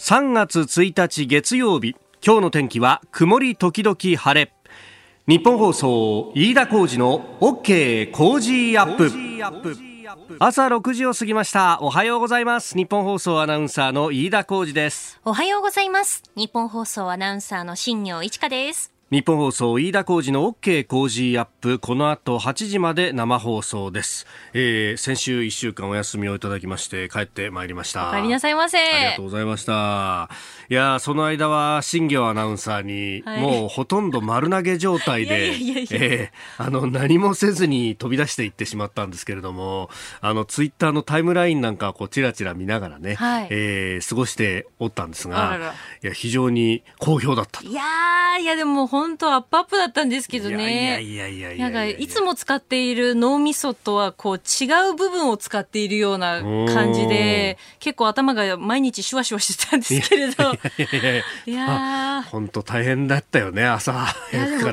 3月1日月曜日今日の天気は曇り時々晴れ。日本放送飯田浩二の OK 工事アップ。朝6時を過ぎました。おはようございます。日本放送アナウンサーの飯田浩二です。おはようございます。日本放送アナウンサーの新業一華です。日本放送飯田浩二の OK 工事アップこの後8時まで生放送です、えー、先週1週間お休みをいただきまして帰ってまいりました。帰りなさいませ。ありがとうございました。いやその間は新業アナウンサーに、はい、もうほとんど丸投げ状態でえあの何もせずに飛び出していってしまったんですけれどもあのツイッターのタイムラインなんかこうちらちら見ながらね、はい、えー、過ごしておったんですがいや非常に好評だったいやいやでも本当アップアップだったんですけどね。いやいやいやなんかいつも使っている脳みそとはこう違う部分を使っているような感じで、結構頭が毎日シュワシュワしてたんですけれど。いや本当大変だったよね、朝。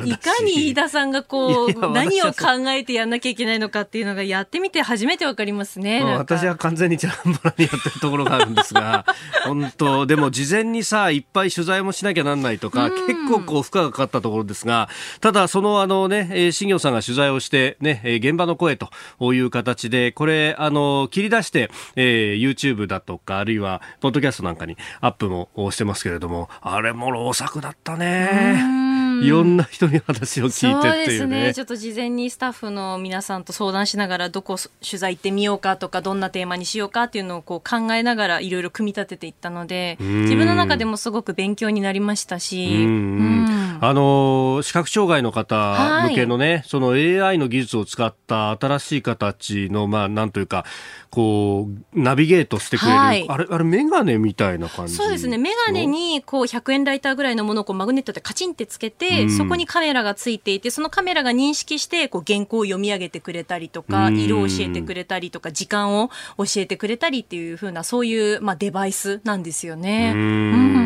いいかに飯田さんがこう、何を考えてやんなきゃいけないのかっていうのがやってみて初めてわかりますね。私は完全にチャンバラにやってるところがあるんですが、本当でも事前にさ、いっぱい取材もしなきゃなんないとか、結構こう負荷がかかったところですが、ただそのあのね、新業さんが取材をしてね、現場の声という形で、これ、あの、切り出して、えー、YouTube だとか、あるいは、ポッドキャストなんかにアップもしてますけれども、あれも老作だったね。いろんな人に話を聞いてっていうね。ね。ちょっと事前にスタッフの皆さんと相談しながら、どこ取材行ってみようかとか、どんなテーマにしようかっていうのをこう考えながら、いろいろ組み立てていったので、自分の中でもすごく勉強になりましたし。あの視覚障害の方向けのね、はい、その AI の技術を使った新しい形の、まあ、なんというか、こう、ナビゲートしてくれる、はい、あれ、あれ、メガネみたいな感じそうですね。メガネに、こう、100円ライターぐらいのものをこうマグネットでカチンってつけて、うん、そこにカメラがついていて、そのカメラが認識して、こう、原稿を読み上げてくれたりとか、うん、色を教えてくれたりとか、時間を教えてくれたりっていうふうな、そういう、まあ、デバイスなんですよね。うん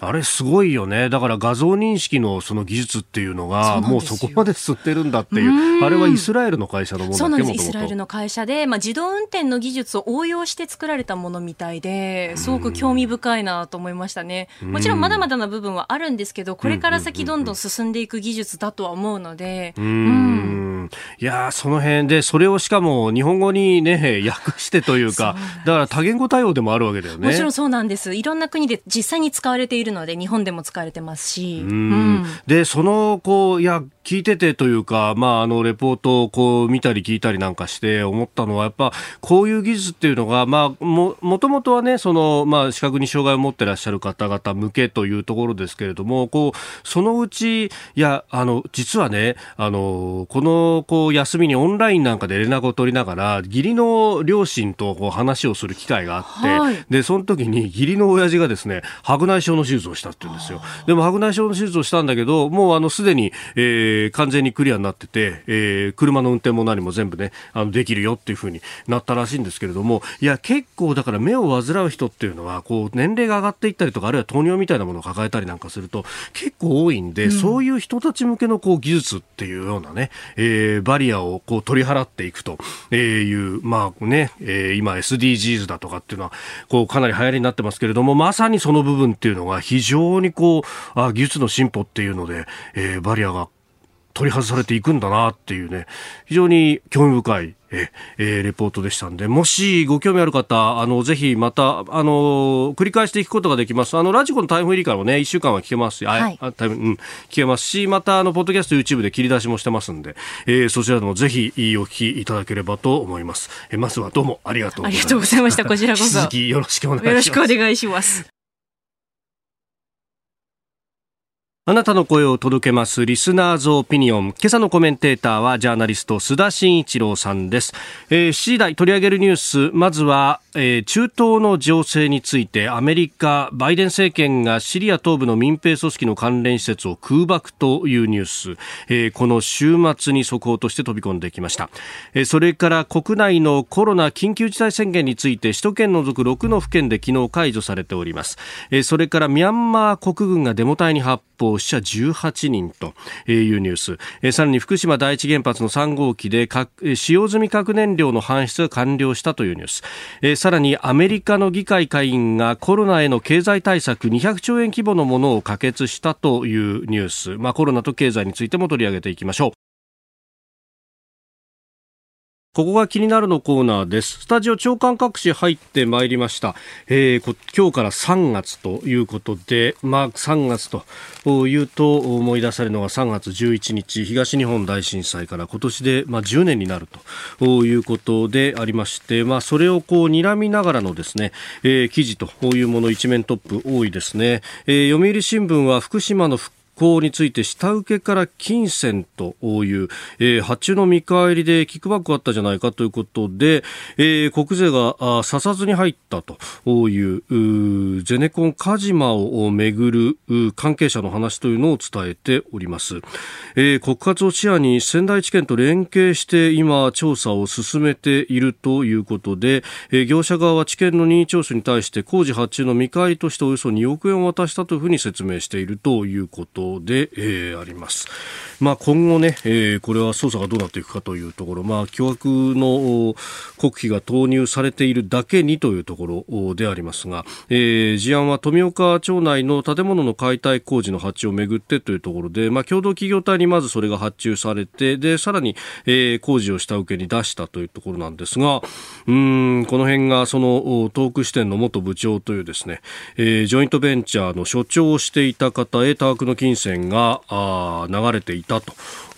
あれすごいよね。だから画像認識のその技術っていうのが、もうそこまで吸ってるんだっていう。あれはイスラエルの会社のものそうなんです。イスラエルの会社で、まあ、自動運転の技術を応用して作られたものみたいで、すごく興味深いなと思いましたね。もちろんまだまだな部分はあるんですけど、これから先どんどん進んでいく技術だとは思うので。うん。いやその辺で、それをしかも日本語にね、訳してというか、だから多言語対応でもあるわけだよね。もちろんそうなんです。いろんな国で実際に使われているので、日本でも使われてますし。うん、で、その、こう、いや、聞いててというか、まあ、あの、レポートをこう見たり聞いたりなんかして思ったのは、やっぱ、こういう技術っていうのが、まあ、も、もともとはね、その、まあ、視覚に障害を持ってらっしゃる方々向けというところですけれども、こう、そのうち、いや、あの、実はね、あの、この、こう、休みにオンラインなんかで連絡を取りながら、義理の両親とこう話をする機会があって、はい、で、その時に義理の親父がですね、白内障の手術をしたって言うんですよ。でも白内障の手術をしたんだけど、もうあの、すでに、えーー、完全にクリアになってて、えー、車の運転も何も全部ね、あの、できるよっていうふうになったらしいんですけれども、いや、結構だから目を患う人っていうのは、こう、年齢が上がっていったりとか、あるいは糖尿みたいなものを抱えたりなんかすると、結構多いんで、うん、そういう人たち向けのこう、技術っていうようなね、えー、バリアをこう、取り払っていくという、まあね、えー、今 SDGs だとかっていうのは、こう、かなり流行りになってますけれども、まさにその部分っていうのが非常にこう、あ技術の進歩っていうので、えー、バリアが取り外されていくんだなっていうね、非常に興味深いええー、レポートでしたんで、もしご興味ある方、あの、ぜひまた、あの、繰り返していくことができます。あの、ラジコのタイムフリーからもね、1週間は聞けますし、はい、あタイム、うん、聞けますし、また、あの、ポッドキャスト YouTube で切り出しもしてますんで、えー、そちらでもぜひお聞きいただければと思います。えー、まずはどうもありがとうございました。ありがとうございました。こちらこそ。続きよろしくお願いします。よろしくお願いします。あなたの声を届けますリスナーズオピニオン。今朝のコメンテーターはジャーナリスト須田慎一郎さんです。えー、7時台取り上げるニュース、まずは、えー、中東の情勢についてアメリカ、バイデン政権がシリア東部の民兵組織の関連施設を空爆というニュース、えー、この週末に速報として飛び込んできました。えー、それから国内のコロナ緊急事態宣言について首都圏除く6の府県で昨日解除されております。えー、それからミャンマー国軍がデモ隊に発砲死者18人というニュース、え、さらに福島第一原発の3号機で使用済み核燃料の搬出が完了したというニュース、え、さらにアメリカの議会下院がコロナへの経済対策200兆円規模のものを可決したというニュース、まあ、コロナと経済についても取り上げていきましょう。ここが気になるのコーナーです。スタジオ長官各紙入ってまいりました。えー、今日から3月ということで、まあ3月というと思い出されるのが3月11日、東日本大震災から今年でまあ10年になるということでありまして、まあそれをこう睨みながらのですね、えー、記事というもの一面トップ多いですね。えー、読売新聞は福島の復行について下請けから金銭という、えー、発注の見返りでキックバックあったじゃないかということで、えー、国税が査察に入ったというゼネコンカジマをめぐる関係者の話というのを伝えております、えー、告発を視野に仙台地検と連携して今調査を進めているということで、えー、業者側は地検の任意聴取に対して工事発注の見返りとしておよそ2億円を渡したというふうに説明しているということで、えー、あります。まあ、今後ね、えー、これは捜査がどうなっていくかというところ、まあ、巨額の国費が投入されているだけにというところでありますが、えー、事案は富岡町内の建物の解体工事の発注をめぐってというところで、まあ、共同企業体にまずそれが発注されて、で、さらに、えー、工事を下請けに出したというところなんですが、うん、この辺がその東北支店の元部長というですね、えー、ジョイントベンチャーの所長をしていた方へ多額の金線が流れていたと。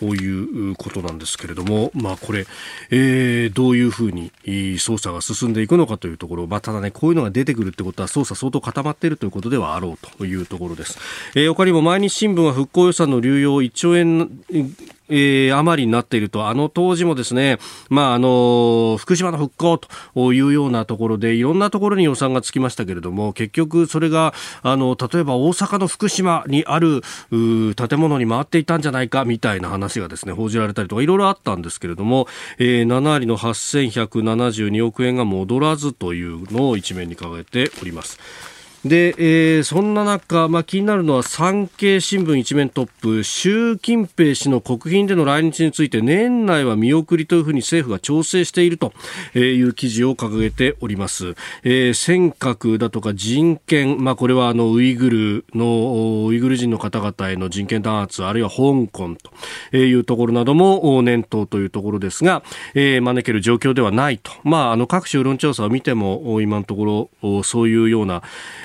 いうことなんですけれども、まあ、これ、えー、どういうふうに捜査が進んでいくのかというところ、まあ、ただね、こういうのが出てくるってことは捜査相当固まっているということではあろうというところです。えー、他にも毎日新聞は復興予算の流用1兆円えー、余りになっていると、あの当時もですね、まあ、あの、福島の復興というようなところで、いろんなところに予算がつきましたけれども、結局それが、あの、例えば大阪の福島にある、建物に回っていたんじゃないか、みたいな話がですね、報じられたりとか、いろいろあったんですけれども、えー、7割の8172億円が戻らずというのを一面に掲げております。で、えー、そんな中、まあ、気になるのは産経新聞一面トップ習近平氏の国賓での来日について年内は見送りというふうに政府が調整しているという記事を掲げております、えー、尖閣だとか人権、まあ、これはあのウイグルのウイグル人の方々への人権弾圧あるいは香港というところなども念頭というところですが、えー、招ける状況ではないと、まあ、あの各種世論調査を見ても今のところそういうような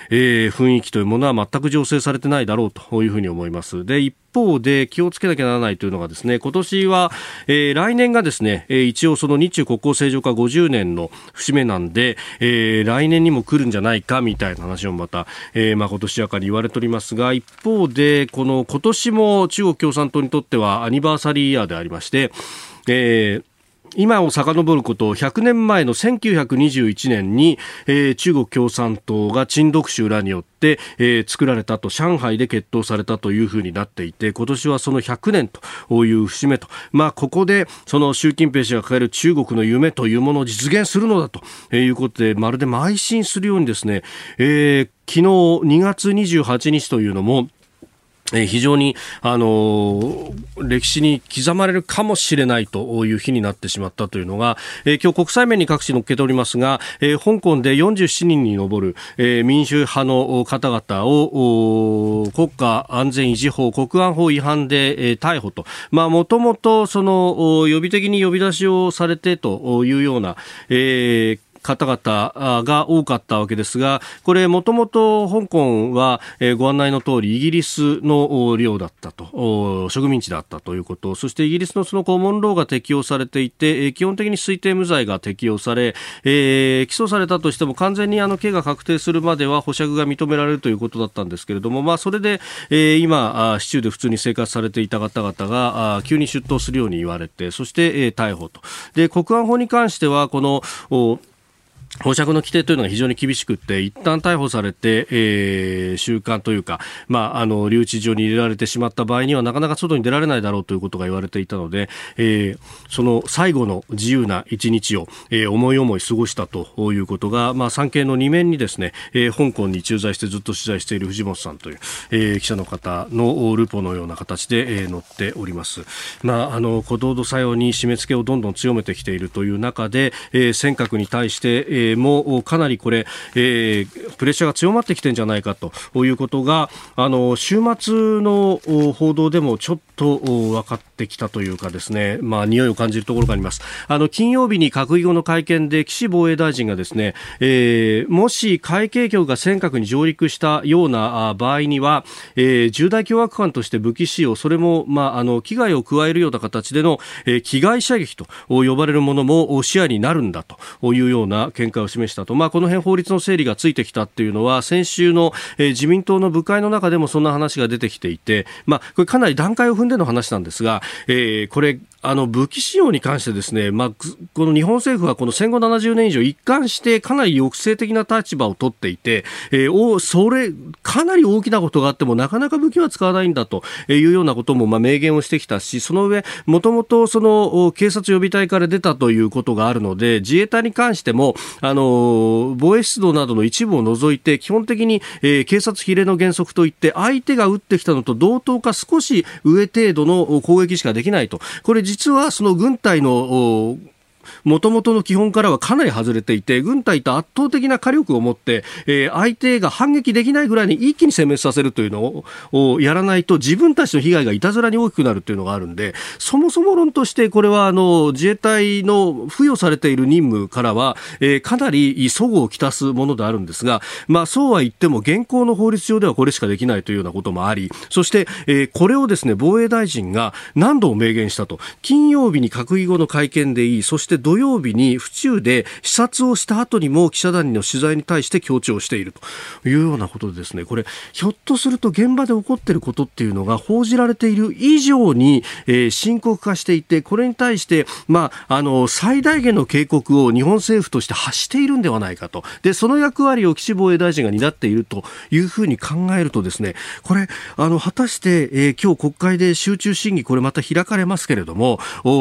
えー、雰囲気というものは全く醸成されてないだろうというふうに思います。で、一方で気をつけなきゃならないというのがですね、今年は、えー、来年がですね、えー、一応その日中国交正常化50年の節目なんで、えー、来年にも来るんじゃないかみたいな話もまた、えー、まあ今年やかに言われておりますが、一方で、この今年も中国共産党にとってはアニバーサリーイヤーでありまして、えー今を遡ること100年前の1921年に、えー、中国共産党が陳独秀らによって、えー、作られたと上海で決闘されたというふうになっていて今年はその100年という節目と、まあ、ここでその習近平氏が抱える中国の夢というものを実現するのだということでまるで邁進するようにですね、えー、昨日2月28日というのもえ非常に、あの、歴史に刻まれるかもしれないという日になってしまったというのが、え、今日国際面に各地載っけておりますが、え、香港で47人に上る、え民主派の方々を国家安全維持法、国安法違反で、え逮捕と、まあ、もともとその予備的に呼び出しをされてというような、え方々が多かったわけですが、これもともと香港は、ご案内の通りイギリスの領だったと、植民地だったということ、そしてイギリスのそのコモンローが適用されていて、基本的に推定無罪が適用され、えー、起訴されたとしても完全にあの刑が確定するまでは保釈が認められるということだったんですけれども、まあ、それで、えー、今、市中で普通に生活されていた方々が急に出頭するように言われて、そして、えー、逮捕と。で、国安法に関しては、この、保釈の規定というのが非常に厳しくって一旦逮捕されて、えー、収監というか、まあ、あの留置場に入れられてしまった場合にはなかなか外に出られないだろうということが言われていたので、えー、その最後の自由な一日を、えー、思い思い過ごしたということが、まあ、産経の2面にですね、えー、香港に駐在してずっと取材している藤本さんという、えー、記者の方のルポのような形で、えー、載っております。まあ、あの鼓動作用に締め付けをどんどん強めてきているという中で、えー、尖閣に対して、えーもかなりこれ、えー、プレッシャーが強まってきてんじゃないかということがあの週末の報道でもちょっと分かってきたというかですね、まあ、匂いを感じるところがあります。あの金曜日に閣議後の会見で岸防衛大臣がですね、えー、もし海警局が尖閣に上陸したような場合には、えー、重大凶悪犯として武器使用、それも、まあ、あの危害を加えるような形での、えー、危害射撃と呼ばれるものも視野になるんだというような見解を示したと、まあ、この辺法律の整理がついてきたっていうのは先週の、えー、自民党の部会の中でもそんな話が出てきていて、まあ、これかなり段階を踏んでの話なんですが、えー、これあの武器使用に関してですね、まあ、この日本政府はこの戦後70年以上一貫してかなり抑制的な立場を取っていて、えー、それかなり大きなことがあってもなかなか武器は使わないんだというようなこともまあ明言をしてきたしその上もともと警察予備隊から出たということがあるので自衛隊に関してもあの防衛出動などの一部を除いて基本的に、えー、警察比例の原則といって相手が撃ってきたのと同等か少し上程度の攻撃しかできないと。これ実はその軍隊のもともとの基本からはかなり外れていて、軍隊と圧倒的な火力を持って、えー、相手が反撃できないぐらいに一気に殲滅させるというのをやらないと、自分たちの被害がいたずらに大きくなるというのがあるんで、そもそも論として、これはあの自衛隊の付与されている任務からは、えー、かなり齟齬をきたすものであるんですが、まあ、そうは言っても、現行の法律上ではこれしかできないというようなこともあり、そして、えー、これをですね、防衛大臣が何度も明言したと。金曜日に閣議後の会見でいい、そして土土曜日に府中で視察をした後にも記者団の取材に対して強調しているというようなことでですね。これひょっとすると現場で起こっていることっていうのが報じられている以上に、えー、深刻化していてこれに対して、まあ、あの最大限の警告を日本政府として発しているんではないかと。でその役割を岸防衛大臣が担っているというふうに考えるとですねこれあの果たして、えー、今日国会で集中審議これまた開かれますけれども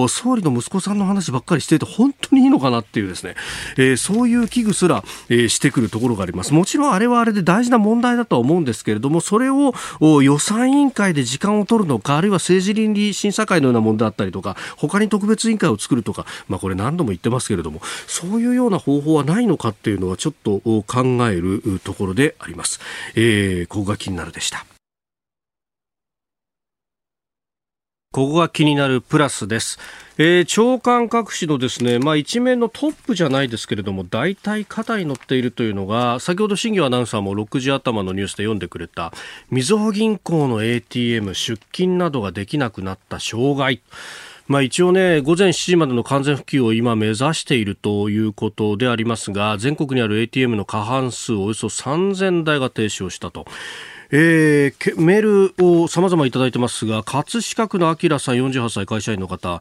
総理の息子さんの話ばっかりしていて本当にいいのかなっていうですね、えー、そういう危惧すら、えー、してくるところがあります。もちろんあれはあれで大事な問題だとは思うんですけれども、それを予算委員会で時間を取るのか、あるいは政治倫理審査会のようなものだったりとか、他に特別委員会を作るとか、まあこれ何度も言ってますけれども、そういうような方法はないのかっていうのはちょっと考えるところであります。えー、ここが気になるでした。ここが気になるプラスです。えー、長官各紙のですね、まあ、一面のトップじゃないですけれども、大体肩に乗っているというのが、先ほど新業アナウンサーも6時頭のニュースで読んでくれた、みずほ銀行の ATM 出金などができなくなった障害。まあ、一応ね、午前7時までの完全復旧を今目指しているということでありますが、全国にある ATM の過半数およそ3000台が停止をしたと。えー、メールを様々いただいてますが、葛飾区のアキラさん48歳会社員の方、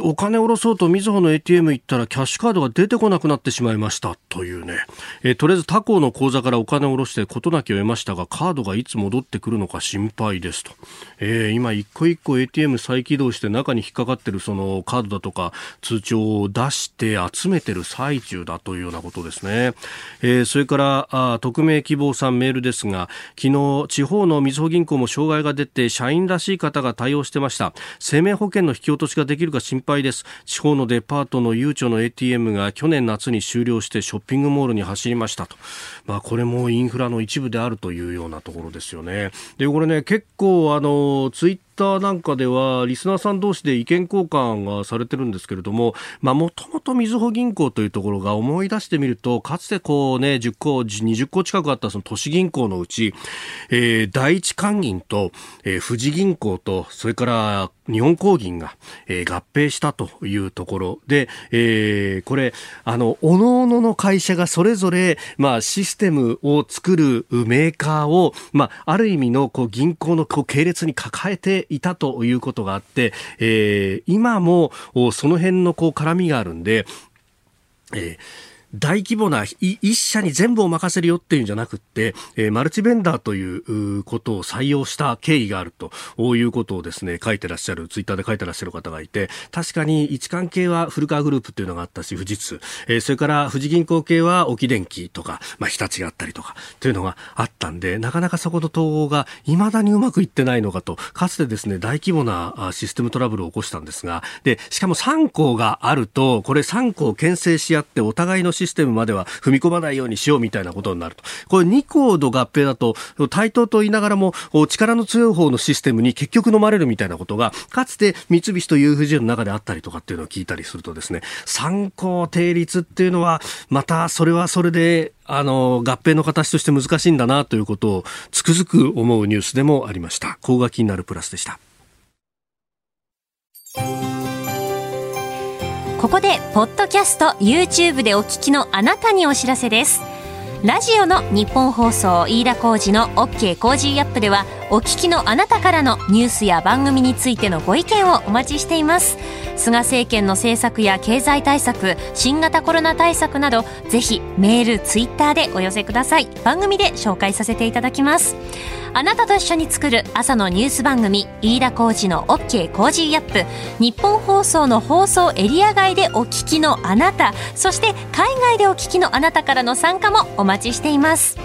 お金下ろそうとみずほの ATM 行ったらキャッシュカードが出てこなくなってしまいましたというね、えー、とりあえず他行の口座からお金を下ろして事なきを得ましたが、カードがいつ戻ってくるのか心配ですと。えー、今一個一個 ATM 再起動して中に引っかかってるそのカードだとか通帳を出して集めてる最中だというようなことですね。えー、それからあ匿名希望さんメールですが、昨日地方のみずほ銀行も障害が出て社員らしい方が対応してました。生命保険の引き落としができるか心配です。地方のデパートのゆうちょの ATM が去年夏に終了してショッピングモールに走りましたと、まあ、これもインフラの一部であるというようなところですよね。でこれね結構あのツイッターなんかではリスナーさん同士で意見交換がされてるんですけれどももともとみずほ銀行というところが思い出してみるとかつてこうね10個20個近くあったその都市銀行のうち、えー、第一関銀と、えー、富士銀行とそれから日本工銀が、えー、合併したというところで、えー、これあの各々の会社がそれぞれ、まあ、システムを作るメーカーを、まあ、ある意味のこう銀行のこう系列に抱えていたということがあって、えー、今もその辺のこう絡みがあるんで、えー大規模な一社に全部を任せるよっていうんじゃなくって、えー、マルチベンダーということを採用した経緯があるということをですね、書いてらっしゃる、ツイッターで書いてらっしゃる方がいて、確かに位置関係は古川グループっていうのがあったし、富士通、えー、それから富士銀行系は沖電機とか、まあ、日立があったりとか、というのがあったんで、なかなかそこの統合が未だにうまくいってないのかと、かつてですね、大規模なシステムトラブルを起こしたんですが、で、しかも3校があると、これ3校牽制し合って、お互いのシシステムまでは踏み込まないようにしようみたいなことになると。これ2校の合併だと、対等と言いながらも、力の強い方のシステムに結局飲まれるみたいなことが、かつて三菱と UFJ の中であったりとかっていうのを聞いたりするとですね、3校定立っていうのは、またそれはそれで、あの、合併の形として難しいんだなということをつくづく思うニュースでもありました。ここが気になるプラスでした。ここで、ポッドキャスト、YouTube でお聞きのあなたにお知らせです。ラジオの日本放送飯田浩二の OK コージーアップではお聞きのあなたからのニュースや番組についてのご意見をお待ちしています。菅政権の政策や経済対策新型コロナ対策などぜひメールツイッターでお寄せください。番組で紹介させていただきます。あなたと一緒に作る朝のニュース番組飯田浩二の OK コージーアップ。日本放送の放送エリア外でお聞きのあなたそして海外でお聞きのあなたからの参加もお待ちしています。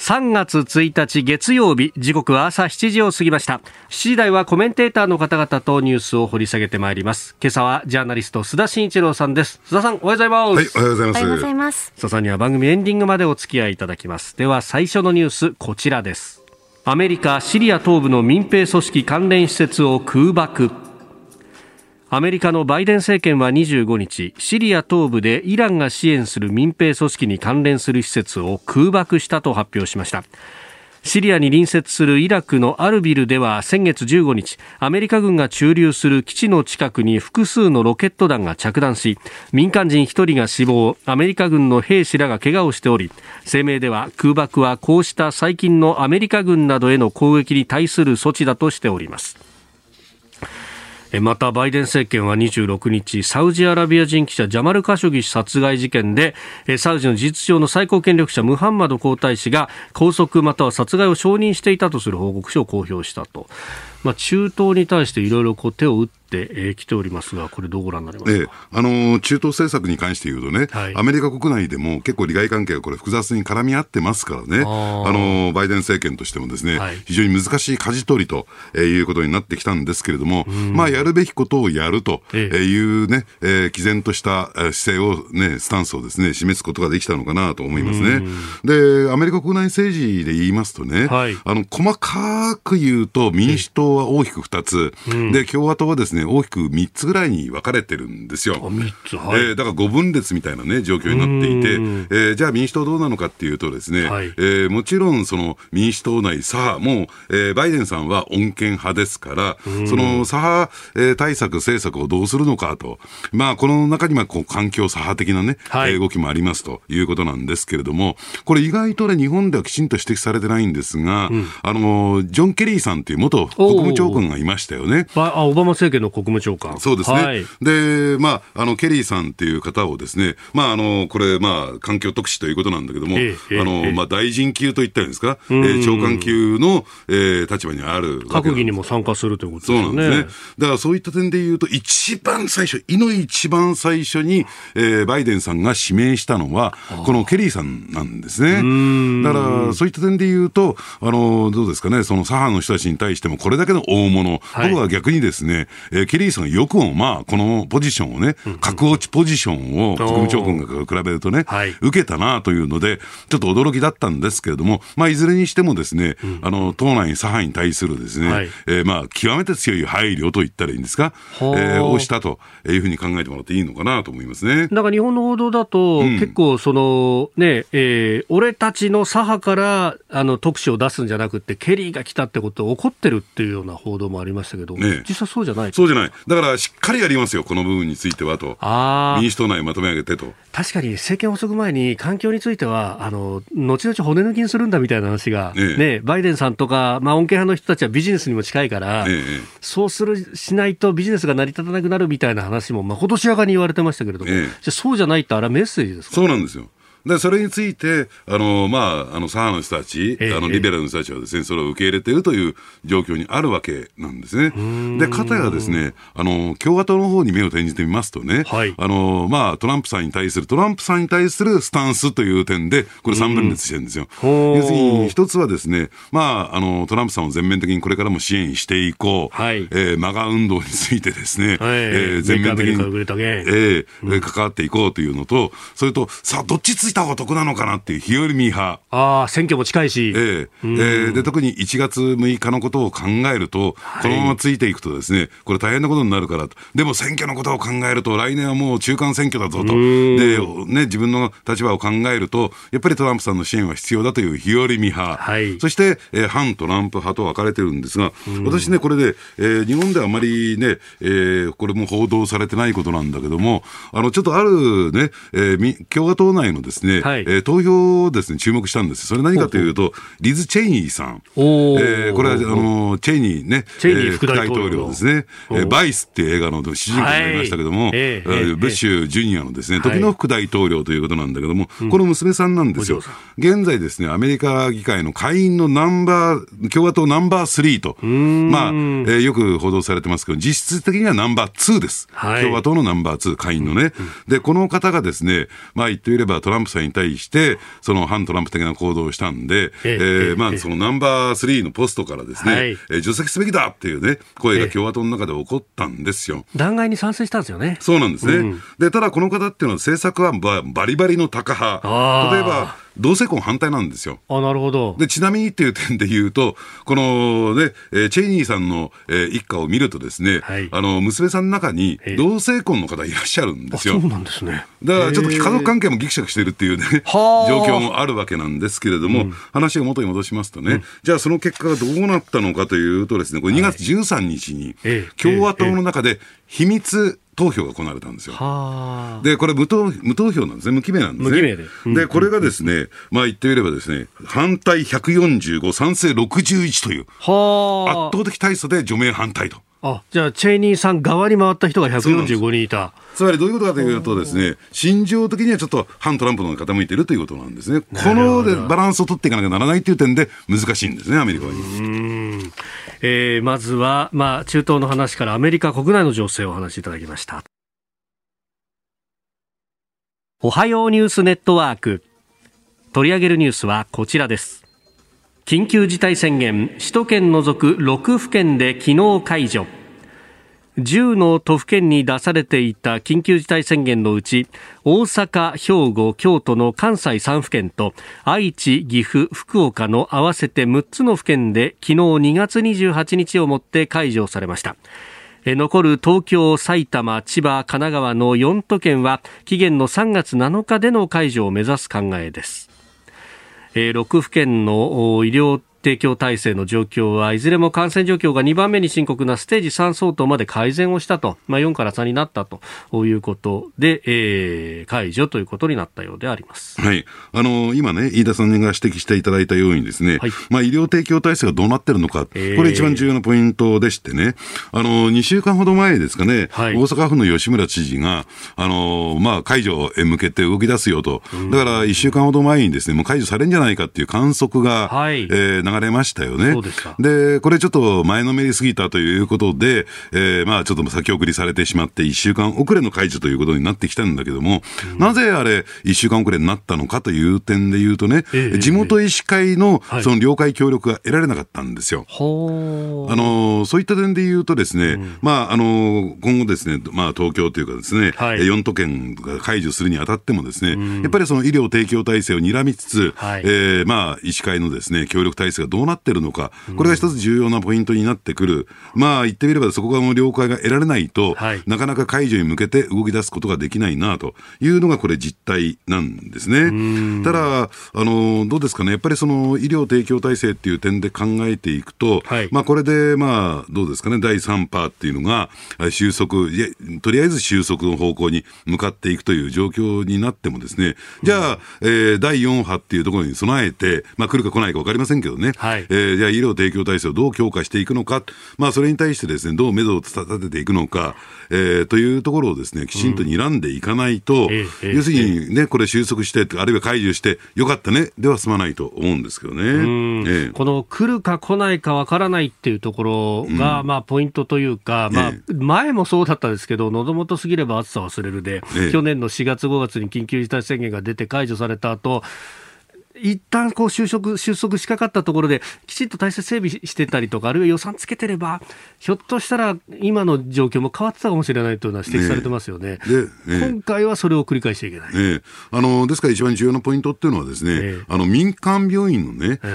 3月1日月曜日時刻は朝7時を過ぎました。7時台はコメンテーターの方々とニュースを掘り下げてまいります。今朝はジャーナリスト須田慎一郎さんです。須田さんおはようございます。はいおはようございます。おはようございます。須田さんには番組エンディングまでお付き合いいただきます。では最初のニュースこちらです。アメリカシリア東部の民兵組織関連施設を空爆アメリカのバイデン政権は25日、シリア東部でイランが支援する民兵組織に関連する施設を空爆したと発表しました。シリアに隣接するイラクのアルビルでは先月15日、アメリカ軍が駐留する基地の近くに複数のロケット弾が着弾し、民間人1人が死亡、アメリカ軍の兵士らが怪我をしており、声明では空爆はこうした最近のアメリカ軍などへの攻撃に対する措置だとしております。またバイデン政権は26日サウジアラビア人記者ジャマル・カショギ氏殺害事件でサウジの事実上の最高権力者ムハンマド皇太子が拘束または殺害を承認していたとする報告書を公表したと、まあ、中東に対していろいろ手を打ってきておりますが、これ、どうご覧になりますか、ええ、あの中東政策に関して言うとね、はい、アメリカ国内でも結構利害関係がこれ、複雑に絡み合ってますからね、あのバイデン政権としてもですね、はい、非常に難しい舵取りということになってきたんですけれども、まあ、やるべきことをやるというね、ええー、毅然とした姿勢を、ね、スタンスをですね示すことができたのかなと思いますね。で、アメリカ国内政治で言いますとね、はい、あの細かく言うと、民主党は大きく2つ、で共和党はですねね、大きく3つぐらいに分かれてるんですよ。3つ、はい、えー、だから5分裂みたいなね、状況になっていて、えー、じゃあ民主党どうなのかっていうとですね、はい、えー、もちろんその民主党内左派も、えー、バイデンさんは穏健派ですから、その左派、えー、対策、政策をどうするのかと、まあ、この中にはこう環境左派的なね、はい、動きもありますということなんですけれども、これ意外とね、日本ではきちんと指摘されてないんですが、うん、あの、ジョン・ケリーさんという元国務長官がいましたよね。あ、オバマ政権の国務長官。そうですね。はい、で、まあ、あの、ケリーさんっていう方をですね、まあ、あの、これ、まあ、環境特使ということなんだけども、ええ、あの、え、まあ、大臣級といったんですか、えー、長官級の、えー、立場にある閣議にも参加するということですね。そうなんですね。だからそういった点で言うと、一番最初、いの一番最初に、えー、バイデンさんが指名したのは、このケリーさんなんですね。だから、そういった点で言うと、あの、どうですかね、その左派の人たちに対しても、これだけの大物、はい、僕は逆にですね、えー、ケリーさんがよくもまあ、このポジションをね、格落ちポジションを国務長官が比べるとね、受けたなというので、ちょっと驚きだったんですけれども、まあ、いずれにしてもですね、あの、党内左派に対するですね、はい、えー、まあ、極めて強い配慮と言ったらいいんですか、えー、をしたというふうに考えてもらっていいのかなと思いますね。だから日本の報道だと、うん、結構その、ね、えー、俺たちの左派からあの特使を出すんじゃなくて、ケリーが来たってことを怒ってるっていうよような報道もありましたけど、ね実際そうじゃないそうじゃない。だから、しっかりやりますよ、この部分についてはと。民主党内まとめ上げてと。確かに政権発足前に環境については、あの後々骨抜きにするんだみたいな話が、ええね、バイデンさんとか、まあ、恩恵派の人たちはビジネスにも近いから、ええそうするしないとビジネスが成り立たなくなるみたいな話も、まことしやかに言われてましたけれども、ええじゃあそうじゃないって、あれはメッセージですか？そうなんですよ。で、それについて、あの、まあ、あの、左派の人たち、ええあの、リベラルの人たちはですね、それを受け入れているという状況にあるわけなんですね。で、かたやですね、あの、共和党の方に目を転じてみますとね、はい。あの、まあ、トランプさんに対する、トランプさんに対するスタンスという点で、これ三分裂してるんですよ。要するに、一つはですね、まあ、あの、トランプさんを全面的にこれからも支援していこう。はい。えー、マガ運動についてですね、はい。えー全面的に、えええ関わっていこうというのと、それと、さあ、どっちついた方が得なのかなっていう、日和見派。ああ、選挙も近いし、ええ。ええ。で特に1月6日のことを考えると、このままついていくとですね、これ大変なことになるからと、でも選挙のことを考えると、来年はもう中間選挙だぞと、で、ね、自分の立場を考えると、やっぱりトランプさんの支援は必要だという日和見派、はい。そして、えー反トランプ派と分かれてるんですが、私ね、これで、えー日本ではあまりね、えーこれも報道されてないことなんだけども、あの、ちょっとあるね、えーみ共和党内のですね、はい。えー投票をですね、注目したんです。それ何かというと、リズ・チェイニーさん。おー。えーこれは、あの、チェイニーね、チェイニーえ副大統領。ですね、えーバイスっていう映画の主人公になりましたけども、はい。えええー。ええブッシュジュニアのですね、い。時の副大統領ということなんだけども、この娘さんなんですよ。お嬢さ。現在ですね、アメリカ議会の下院のナンバー、共和党ナンバー3と、まあ、えーよく報道されてますけど、実質的にはナンバー2です。はい。共和党のナンバー2、下院のね。で、この方がですね、まあ言ってみればトランプさんに対して、その反トランプ的な行動をしたんで、えええーまあそのナンバー3のポストからですね、はいえー除籍すべきだっていうね、声ええが共和党の中で起こったんですよ。弾劾に賛成したんですよね。そうなんですね。で、ただこの方っていうのは政策はババリバリのタカ派。例えば、同性婚反対なんですよ。あ、なるほど。で、ちなみにっていう点で言うと、このね、えーチェイニーさんの、えー一家を見るとですね、はいあの、娘さんの中にええ同性婚の方いらっしゃるんですよ。そうなんですね。だからちょっと家族関係もギクシャクしてるっていうね、はあ状況もあるわけなんですけれども、話を元に戻しますとね、じゃあその結果がどうなったのかというとですね、これ2月13日にええ共和党の中で秘密投票が行われたんですよ。はあ。で、これ無投無投票なんですね。無記名なんですね。でうんで、これがですね、まあ言ってみればですね、反対145、賛成61という、は圧倒的大差で除名反対と。あ。あ、じゃあ、チェイニーさん側に回った人が145人いた。つまりどういうことかというとですね、心情的にはちょっと反トランプの方が傾いているということなんですね。このでバランスを取っていかなきゃならないという点で難しいんですね、アメリカは。えーまずは、まあ、中東の話からアメリカ国内の情勢をお話しいただきました。おはようニュースネットワーク。取り上げるニュースはこちらです。緊急事態宣言、首都圏除く6府県で昨日解除。10の都府県に出されていた緊急事態宣言のうち大阪、兵庫、京都の関西3府県と愛知、岐阜、福岡の合わせて6つの府県で昨日2月28日をもって解除されました。残る東京、埼玉、千葉、神奈川の4都県は期限の3月7日での解除を目指す考えです。えー6府県の医療提供体制の状況はいずれも感染状況が2番目に深刻なステージ3相当まで改善をしたと、まあ、4から3になったということで、えー解除ということになったようであります。はい。あの、今ね、飯田さんが指摘していただいたようにですね、はい。まあ、医療提供体制がどうなってるのか、えー。これ一番重要なポイントでしてね、あの、2週間ほど前ですかね、はい。大阪府の吉村知事が、あの、まあ、解除へ向けて動き出すよと、だから1週間ほど前にですね、もう解除されるんじゃないかっていう観測が、はい。えー流れましたよね。でこれちょっと前のめりすぎたということで、えーまあちょっと先送りされてしまって、1週間遅れの解除ということになってきたんだけども、なぜあれ、1週間遅れになったのかという点で言うとね、ええ地元医師会のはい。その了解協力が得られなかったんですよ。ほあのそういった点で言うとですね、まああの今後ですね、まあ東京というかですね、はい。え4都県が解除するにあたってもですね、やっぱりその医療提供体制を睨みつつ、はいえーまあ医師会のですね協力体制制がどうなってるのか、これが一つ重要なポイントになってくる。まあ、言ってみればそこがもう了解が得られないと、はい、なかなか解除に向けて動き出すことができないなと。いうのがこれ実態なんですね。ただ、あの、どうですかね、やっぱりその医療提供体制っていう点で考えていくと、はい、まあこれで、まあ、どうですかね、第3波っていうのが収束、とりあえず収束の方向に向かっていくという状況になってもですね、じゃあ、えー、第4波っていうところに備えて、まあ来るか来ないか分かりませんけどね、はい、えー、じゃあ医療提供体制をどう強化していくのか、まあそれに対してですね、どう目処を立てていくのか、えー、というところをですね、きちんと睨んでいかないと、うん、要するにね、これ収束して、あるいは解除して、よかったね、では済まないと思うんですけどね。ええ、この来るか来ないかわからないっていうところが、うん、まあポイントというか、まあ前もそうだったんですけど、喉元すぎれば暑さ忘れるで、去年の4月5月に緊急事態宣言が出て解除された後、一旦こう収束収束しかかったところできちんと体制整備してたりとかあるいは予算つけてればひょっとしたら今の状況も変わってたかもしれないというのは指摘されてますよね。ねね今回はそれを繰り返しちゃいけない。ね、あのですから一番重要なポイントっていうのはですね、あの民間病院のね、え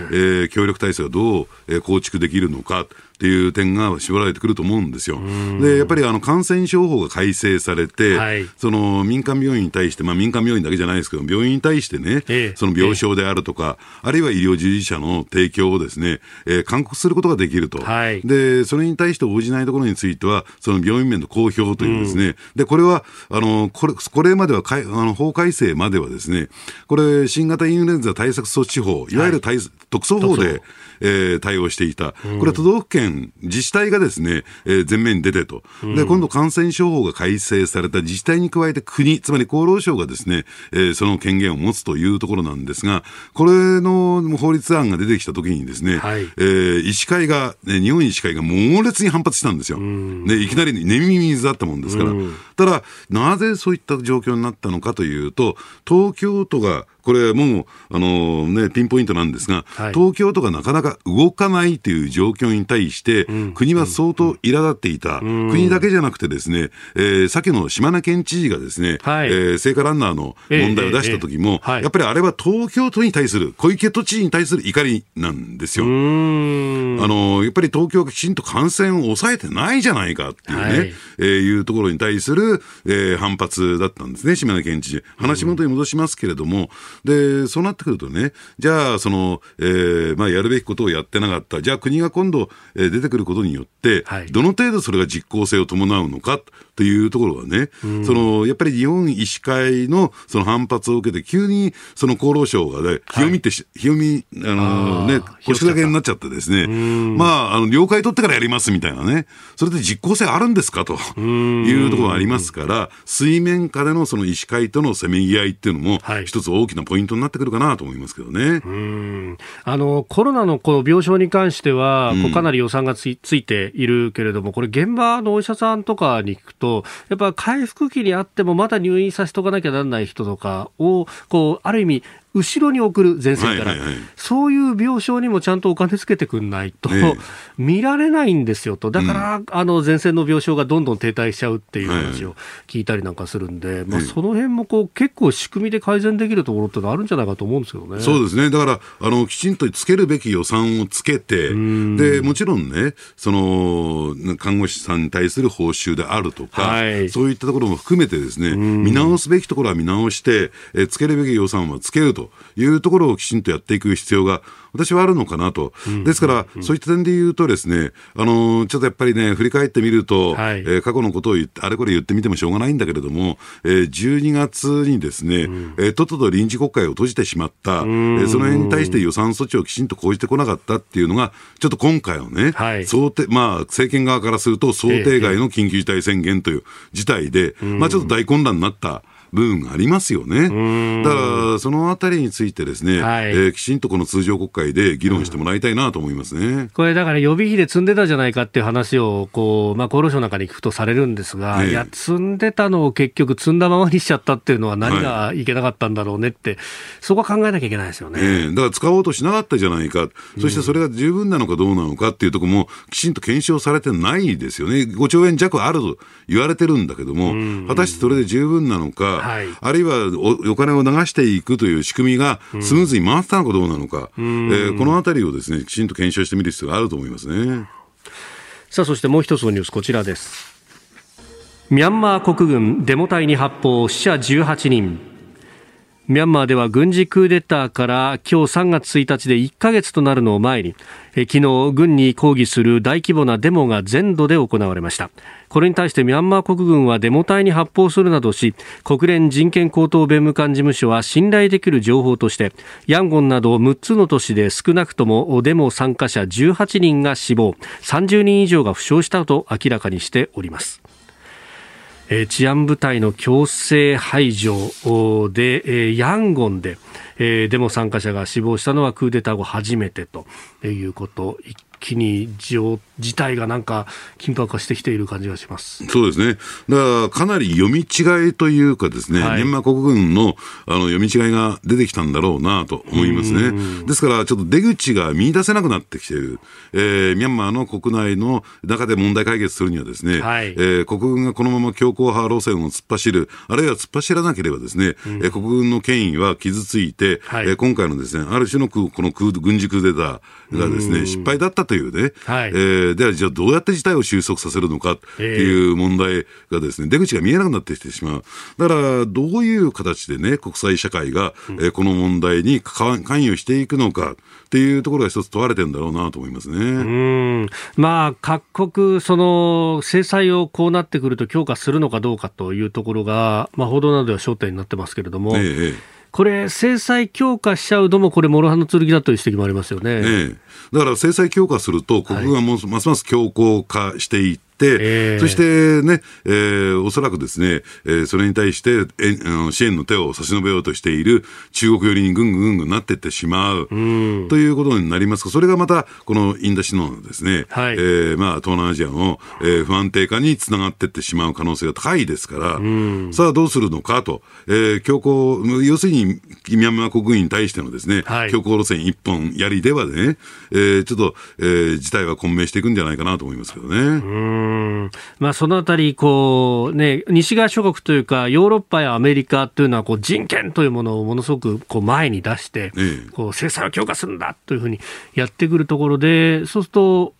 ー、協力体制をどう、えー、構築できるのか。っていう点が絞られてくると思うんですよ。で、やっぱりあの感染症法が改正されて、はい、その民間病院に対して、まあ民間病院だけじゃないですけど、病院に対してね、えその病床であるとか、え、あるいは医療従事者の提供をですね、えー、勧告することができると、はい。で、それに対して応じないところについては、その病院面の公表というですね、で、これは、あの、これ、これまではかい、あの、法改正まではですね、これ、新型インフルエンザ対策措置法、いわゆる対、はい、特措法で、えー、対応していた。これは都道府県、自治体がですね、えー、前面に出てと。で、今度感染症法が改正された自治体に加えて国、つまり厚労省がですね、えー、その権限を持つというところなんですが、これの法律案が出てきたときにですね、はい、えー、医師会が、ね、日本医師会が猛烈に反発したんですよ。で、いきなり寝耳に水だったもんですから。ただ、なぜそういった状況になったのかというと、東京都がこれもう、あのね、ピンポイントなんですが、はい、東京都がなかなか動かないという状況に対して、うん、国は相当苛立っていた、うん、国だけじゃなくてですね、えー、先の島根県知事がですね、はい、えー、聖火ランナーの問題を出した時も、えーえー、やっぱりあれは東京都に対する、小池都知事に対する怒りなんですよ。あの、やっぱり東京がきちんと感染を抑えてないじゃないかっていうね、はい、えー、いうところに対する、えー、反発だったんですね、島根県知事。話元に戻しますけれども、で、そうなってくるとね、じゃあ、その、えー、まあ、やるべきことをやってなかった。じゃあ、国が今度、えー、出てくることによって、はい、どの程度それが実効性を伴うのかというところはね、その、やっぱり日本医師会のその反発を受けて、急にその厚労省がね、清見って、はい、清見、あのね、腰掛けになっちゃってですね、まあ、あの、了解取ってからやりますみたいなね、それで実効性あるんですかというところがありますから、水面下でのその医師会とのせめぎ合いっていうのも、一つ大きなポイントになってくるかなと思いますけどね。あの、コロナのこの病床に関しては、こうかなり予算がついついているけれども、これ現場のお医者さんとかに聞くと、やっぱ回復期にあってもまだ入院させとかなきゃならない人とかを、こう、ある意味、後ろに送る前線から、はいはいはい、そういう病床にもちゃんとお金つけてくんないと、ね、見られないんですよと、だから、うん、あの前線の病床がどんどん停滞しちゃうっていう話を聞いたりなんかするんで、はいはい、まあ、その辺もこう結構仕組みで改善できるところってのあるんじゃないかと思うんですけどね。そうですね。だから、あの、きちんとつけるべき予算をつけて、で、もちろんね、その、看護師さんに対する報酬であるとか、はい、そういったところも含めてですね、見直すべきところは見直して、えつけるべき予算はつけると。いうところをきちんとやっていく必要が私はあるのかなと。ですから、そういった点で言うとですね、あの、ちょっとやっぱりね、振り返ってみると、はい、えー、過去のことを言って、あれこれ言ってみてもしょうがないんだけれども、えー、12月にですね、うん、えー、とっとと臨時国会を閉じてしまった、えー、その辺に対して予算措置をきちんと講じてこなかったっていうのが、ちょっと今回のね、はい、想定、まあ、政権側からすると想定外の緊急事態宣言という事態で、まあ、ちょっと大混乱になった。部分がありますよね。だから、そのあたりについてですね、はい、えー、きちんとこの通常国会で議論してもらいたいなと思いますね。これだから予備費で積んでたじゃないかっていう話を、こう、まあ、厚労省なんかに聞くとされるんですが、ね、いや、積んでたのを結局積んだままにしちゃったっていうのは何がいけなかったんだろうねって、はい、そこは考えなきゃいけないですよね。ねだから使おうとしなかったじゃないか、そしてそれが十分なのかどうなのかっていうところもきちんと検証されてないですよね。5兆円弱あると言われてるんだけども、果たしてそれで十分なのか、はい、あるいはおお金を流していくという仕組みがスムーズに回ったのかどうなのか、うん、えー、このあたりをですね、きちんと検証してみる必要があると思いますね。さあ、そしてもう一つのニュース、こちらです。ミャンマー国軍デモ隊に発砲死者18人ミャンマーでは軍事クーデターから今日3月1日で1ヶ月となるのを前に昨日軍に抗議する大規模なデモが全土で行われました。これに対してミャンマー国軍はデモ隊に発砲するなどし国連人権高等弁務官事務所は信頼できる情報としてヤンゴンなど6つの都市で少なくともデモ参加者18人が死亡30人以上が負傷したと明らかにしております。え治安部隊の強制排除で、えヤンゴンで、えデモ参加者が死亡したのはクーデター後初めてということ気に事態がなんか緊迫化してきている感じがします。そうですね、だからかなり読み違いというか、ですね、はい、ミャンマー国軍のあの読み違いが出てきたんだろうなと思いますね。ですから、ちょっと出口が見出せなくなってきている、えー、ミャンマーの国内の中で問題解決するには、ですね、はい、えー、国軍がこのまま強硬派路線を突っ走る、あるいは突っ走らなければ、ですね、うん、えー、国軍の権威は傷ついて、はい、えー、今回のですねある種のこの軍事クーデターがですね失敗だったというね、はい、えー、ではじゃあどうやって事態を収束させるのかっていう問題がですね、出口が見えなくなってきてしまう。だから、どういう形でね、国際社会が、えー、この問題に関与していくのかっていうところが一つ問われてるんだろうなと思いますね。うん。まあ、各国、その制裁をこうなってくると強化するのかどうかというところが、まあ、報道などでは焦点になってますけれども、ええこれ、制裁強化しちゃうのも、これ、諸刃の剣だという指摘もありますよね。ええ、だから制裁強化すると、国軍はもうますます強硬化していっ、、そしてね、えー、おそらくですね、えー、それに対してえあの支援の手を差し伸べようとしている中国寄りにぐんぐんぐんぐんなっていってしまう、うということになりますそれがまたこのインダシノのですね、はい、えー、まあ、東南アジアの、えー、不安定化につながっていってしまう可能性が高いですから、さあどうするのかと、えー、強硬、要するにミャンマー国軍に対してのですね、はい、強硬路線一本やりではね、えー、ちょっと、えー、事態は混迷していくんじゃないかなと思いますけどね。うんまあ、そのあたりこう、ね、西側諸国というか、ヨーロッパやアメリカというのはこう人権というものをものすごくこう前に出して、こう制裁を強化するんだというふうにやってくるところで、そうすると、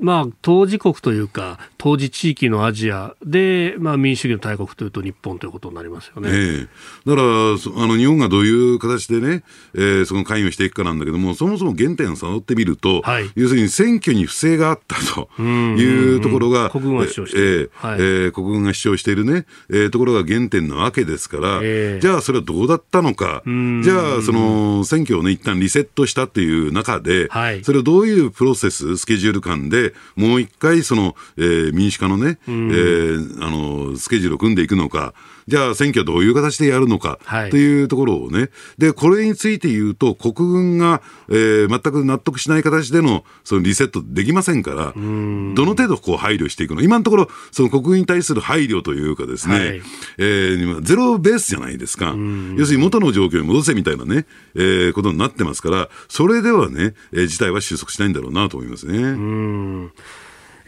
まあ、当事国というか、当時地域のアジアで、まあ、民主主義の大国というと日本ということになりますよね。えー、だからあの、日本がどういう形でね、えー、その関与していくかなんだけども、そもそも原点を探ってみると、はい、要するに選挙に不正があったというところが、国軍が主張している、えーはい、えー、国軍が主張しているね、えー、ところが原点なわけですから、えー、じゃあそれはどうだったのか、じゃあその選挙をね、一旦リセットしたっていう中で、はい、それをどういうプロセス、スケジュール感で、ももう一回、その、えー、民主化のね、うん、えー、あの、スケジュールを組んでいくのか、じゃあ選挙はどういう形でやるのか、というところをね、で、これについて言うと、国軍が、えー、全く納得しない形での、そのリセットできませんから、どの程度こう配慮していくの今のところ、その国軍に対する配慮というかですね、はい、えー、ゼロベースじゃないですか。要するに元の状況に戻せみたいなね、えー、ことになってますから、それではね、えー、事態は収束しないんだろうなと思いますね。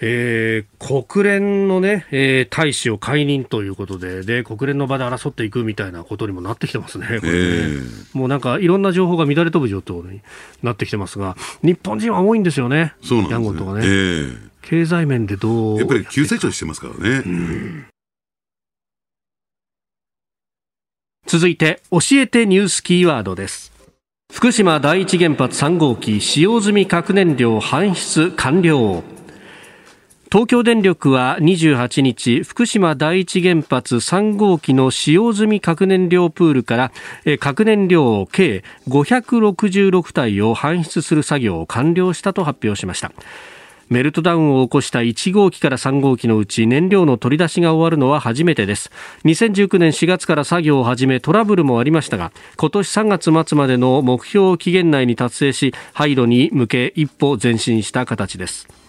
えー、国連のね、えー、大使を解任ということで、で、国連の場で争っていくみたいなことにもなってきてますね、これね。えー、もうなんか、いろんな情報が乱れ飛ぶ状況になってきてますが、日本人は多いんですよね。そうなんですね。ヤンゴンとかね。えー、経済面でどうやっぱり急成長してますからね。うん続いて、教えてニュースキーワードです。福島第一原発3号機使用済み核燃料搬出完了。東京電力は28日福島第一原発3号機の使用済み核燃料プールから核燃料計566体を搬出する作業を完了したと発表しましたメルトダウンを起こした1号機から3号機のうち燃料の取り出しが終わるのは初めてです。2019年4月から作業を始めトラブルもありましたが今年3月末までの目標期限内に達成し廃炉に向け一歩前進した形です。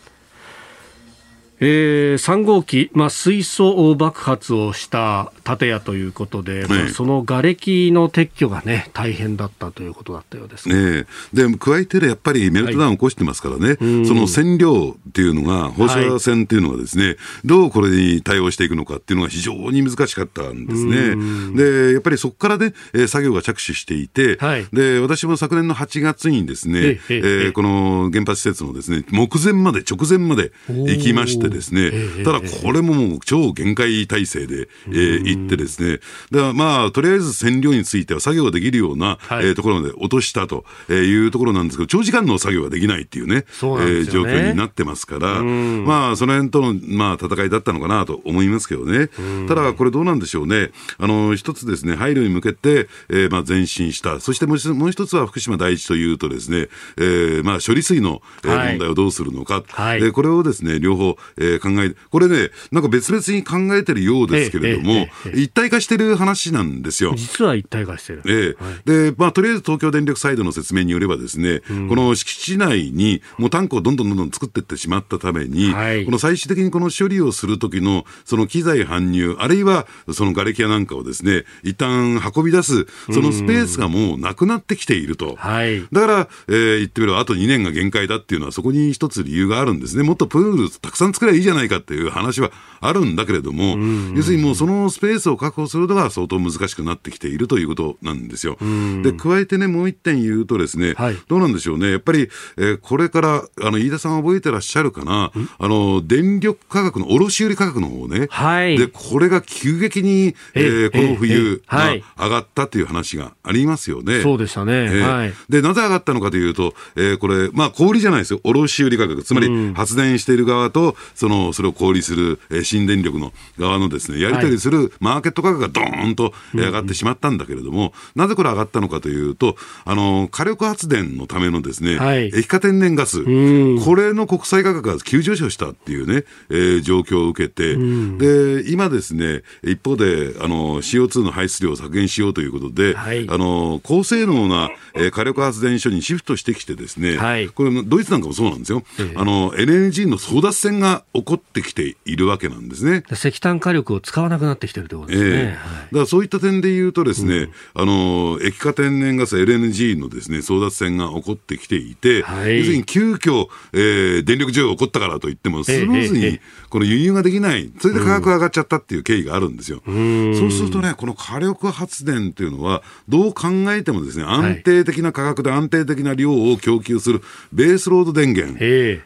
えー、3号機、まあ、水素爆発をした建屋ということで、まあ、その瓦礫の撤去が、ね、大変だったということだったようです、ね、で加えて、やっぱりメルトダウンを起こしてますからね、はい、その線量っていうのが、放射線っていうのがですね、はい、どうこれに対応していくのかっていうのが非常に難しかったんですね。でやっぱりそこからね、作業が着手していて、はい、で私も昨年の8月にですね、えー、この原発施設のですね目前まで直前まで行きましてですね、ただこれももう超限界体制で、えー、行ってですね、だからまあ、とりあえず線量については作業ができるような、はい、えー、ところまで落としたというところなんですけど、長時間の作業ができないっていうね、うね。えー、状況になってますから、まあ、その辺との、まあ、戦いだったのかなと思いますけどね。ただ、これどうなんでしょうね。あの、一つですね、配慮に向けて、えー、まあ、前進した。そしてもうもう一つは福島第一というとですね、えー、まあ、処理水の、えー、問題をどうするのか。はい、これをですね、両方、えー、考え、これね、なんか別々に考えてるようですけれども、一体化してる話なんですよ。実は一体化してる。ええ、はい、で、まあ、とりあえず東京電力サイドの説明によればですね、うん、この敷地内にもうタンクをどんどんどんどん作っていってしまったために、はい、この最終的にこの処理をするときの、その機材搬入、あるいはその瓦礫やなんかをですね、一旦運び出す、そのスペースがもうなくなってきていると。はい、だから、えー、言ってみれば、あと2年が限界だっていうのは、そこに一つ理由があるんですね。もっとプールたくさん作ればいいじゃないかっていう話はあるんだけれども、要するにもうそのスペースを確保するのが相当難しくなってきているということなんですよ。で、加えてね、もう一点言うとですね、はい、どうなんでしょうね。やっぱり、えー、これから、あの、飯田さん覚えてらっしゃるかな、あの、電力価格の卸売価格の方ね。はい。で、これが急激に、えー、この冬が上がったという話がありますよね。そうでしたね。えー、はい。で、なぜ上がったのかというと、えー、これ、まあ、小売じゃないですよ。卸売価格。つまり、発電している側と、その、それを小売する、えー、新電力の側のですね、やり取りするマーケット価格がドーンと上がってしまったんだけれども、なぜこれ上がったのかというと、あの、火力発電のためのですね、はい、液化天然ガス、これの国際価格が急上昇したっていうね、えー、状況を受けて、で、今ですね、一方で、あの、CO2 の排出量を削減しようということで、はい、あの、高性能な、えー、火力発電所にシフトしてきてですね、はい、これ、ドイツなんかもそうなんですよ。あの、LNG の争奪戦が起こってきているわけなんですね。石炭火力を使わなくなってきてるということですね。えー、だからそういった点で言うとですね、うん、あの、液化天然ガス LNG のですね、争奪戦が起こってきていて、はい、要するに急遽、えー、電力需要が起こったからといっても、スムーズにこの輸入ができない、それで価格が上がっちゃったっていう経緯があるんですよ。うん、そうするとね、この火力発電っていうのは、どう考えてもですね、安定的な価格で安定的な量を供給するベースロード電源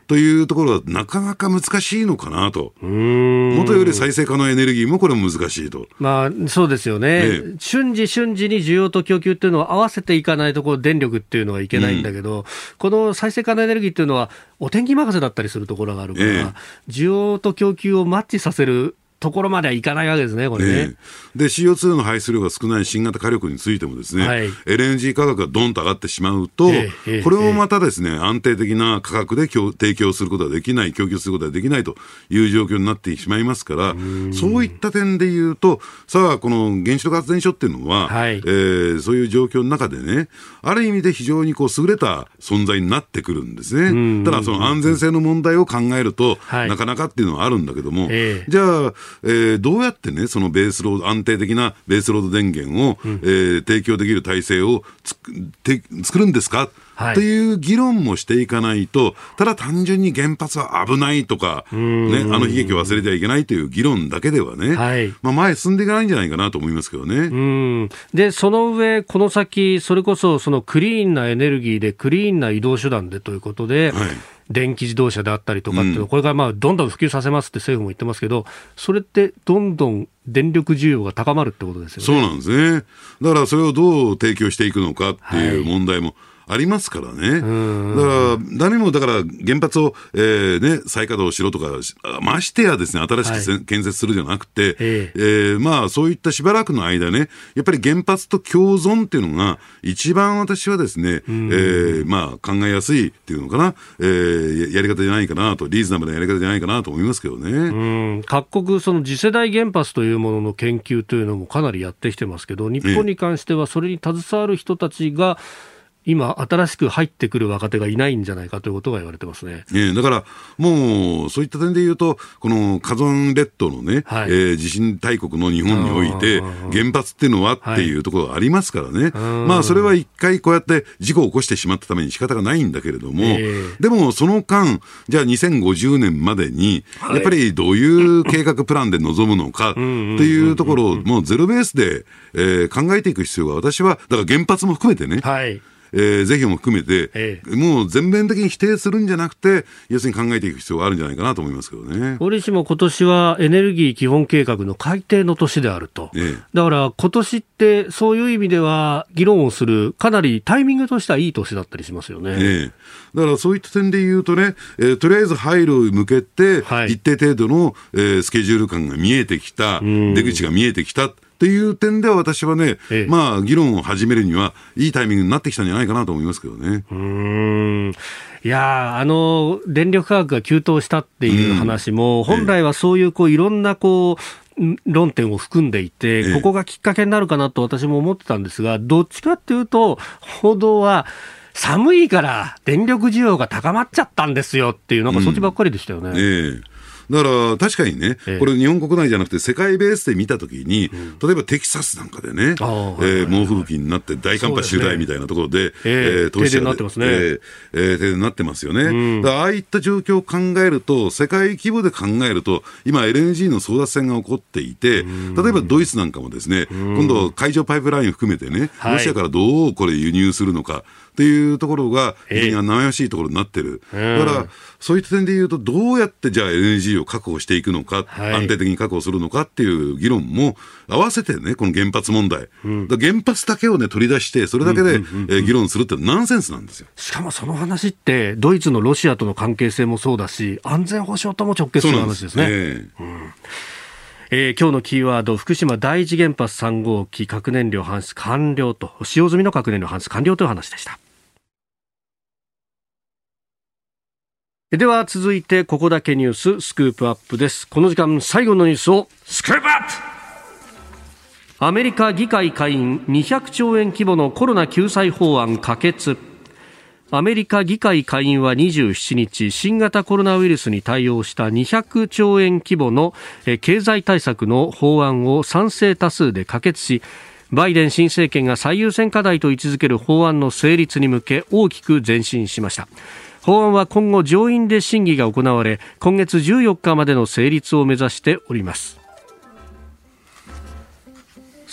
というところはなかなか難しいのかなと。もとより再生可能エネルギーもこれ難しいと。まあ、そうですよね。ね瞬時瞬時に需要と供給っていうのを合わせていかないと、ころ電力っていうのはいけないんだけど、うん、この再生可能エネルギーっていうのは、お天気任せだったりするところがあるから、ええ、需要と供給をマッチさせるところまではいかないわけですね、これね。ねで、CO2 の排出量が少ない新型火力についてもですね、はい、LNG 価格がどんと上がってしまうと、えー、これもまたですね、安定的な価格で提供することができない、供給することができないという状況になってしまいますから、そういった点で言うと、さあ、この原子力発電所っていうのは、はい、えー、そういう状況の中でね、ある意味で非常にこう優れた存在になってくるんですね。ただ、その安全性の問題を考えると、はい、なかなかっていうのはあるんだけども、えー、じゃあ、えー、どうやってね、そのベースロード、安定的なベースロード電源を、うん、えー、提供できる体制をつて作るんですか？はい、という議論もしていかないと、ただ単純に原発は危ないとか、ね、あの悲劇を忘れてはいけないという議論だけではね、はい、まあ前進んでいかないんじゃないかなと思いますけどね。で、その上、この先、それこそそのクリーンなエネルギーで、クリーンな移動手段でということで、はい電気自動車であったりとかっていうの、これからまあどんどん普及させますって政府も言ってますけど、それってどんどん電力需要が高まるってことですよね。そうなんですね。だからそれをどう提供していくのかっていう問題も、はいありますからね。だから、誰もだから原発を、えーね、再稼働しろとか、ましてやですね、新しく建設するじゃなくて、はい、えー、まあ、そういったしばらくの間ね、やっぱり原発と共存っていうのが、一番私はですね、えー、まあ、考えやすいっていうのかな、えー、やり方じゃないかなと、リーズナブルなやり方じゃないかなと思いますけどね。各国、その次世代原発というものの研究というのもかなりやってきてますけど、日本に関してはそれに携わる人たちが、今、新しく入ってくる若手がいないんじゃないかということが言われてますね。えだから、もう、そういった点で言うと、この火山列島のね、はい、えー、地震大国の日本において、原発っていうのはっていうところがありますからね、はい、まあ、それは一回こうやって事故を起こしてしまったために仕方がないんだけれども、えー、でもその間、じゃあ2050年までに、やっぱりどういう計画プランで臨むのかっていうところを、もうゼロベースで、えー、考えていく必要が私は、だから原発も含めてね、はいえー、是非も含めて、ええ、もう全面的に否定するんじゃなくて、要するに考えていく必要があるんじゃないかなと思いますけどね。折しも今年はエネルギー基本計画の改定の年であると。ええ、だから今年ってそういう意味では議論をする、かなりタイミングとしてはいい年だったりしますよね。ええだからそういった点で言うとね、えー、とりあえず配慮に向けて、一定程度の、えー、スケジュール感が見えてきた、出口が見えてきた。っていう点では私はね、ええ、まあ、議論を始めるには、いいタイミングになってきたんじゃないかなと思いますけどね。うん。いやあの、電力価格が急騰したっていう話も、本来はそういうこういろんなこう、論点を含んでいて、ここがきっかけになるかなと私も思ってたんですが、どっちかっていうと、報道は、寒いから電力需要が高まっちゃったんですよっていう、なんかそっちばっかりでしたよね。うん。ええだから確かにね、これ、日本国内じゃなくて、世界ベースで見たときに、例えばテキサスなんかでね、えー、猛吹雪になって、大寒波襲来みたいなところで、えー、停電になってますね。えー、停電になってますよね。ああいった状況を考えると、世界規模で考えると、今、LNG の争奪戦が起こっていて、例えばドイツなんかもですね、今度、海上パイプライン含めてね、ロシアからどうこれ輸入するのか、っていうところが、非常に悩ましいところになってる。だから、そういった点で言うと、どうやってじゃあ LNG を確保していくのか、はい、安定的に確保するのかっていう議論も合わせてね、この原発問題。うん、原発だけをね、取り出して、それだけで、え議論するってナンセンスなんですよ。しかもその話って、ドイツのロシアとの関係性もそうだし、安全保障とも直結する話ですね。えーうんえー、今日のキーワード、福島第一原発3号機核燃料搬出完了と、使用済みの核燃料搬出完了という話でした。では続いてここだけニューススクープアップです。この時間最後のニュースをスクープアップ!アメリカ議会下院200兆円規模のコロナ救済法案可決。アメリカ議会下院は27日新型コロナウイルスに対応した200兆円規模の経済対策の法案を賛成多数で可決しバイデン新政権が最優先課題と位置づける法案の成立に向け大きく前進しました法案は今後上院で審議が行われ今月14日までの成立を目指しております。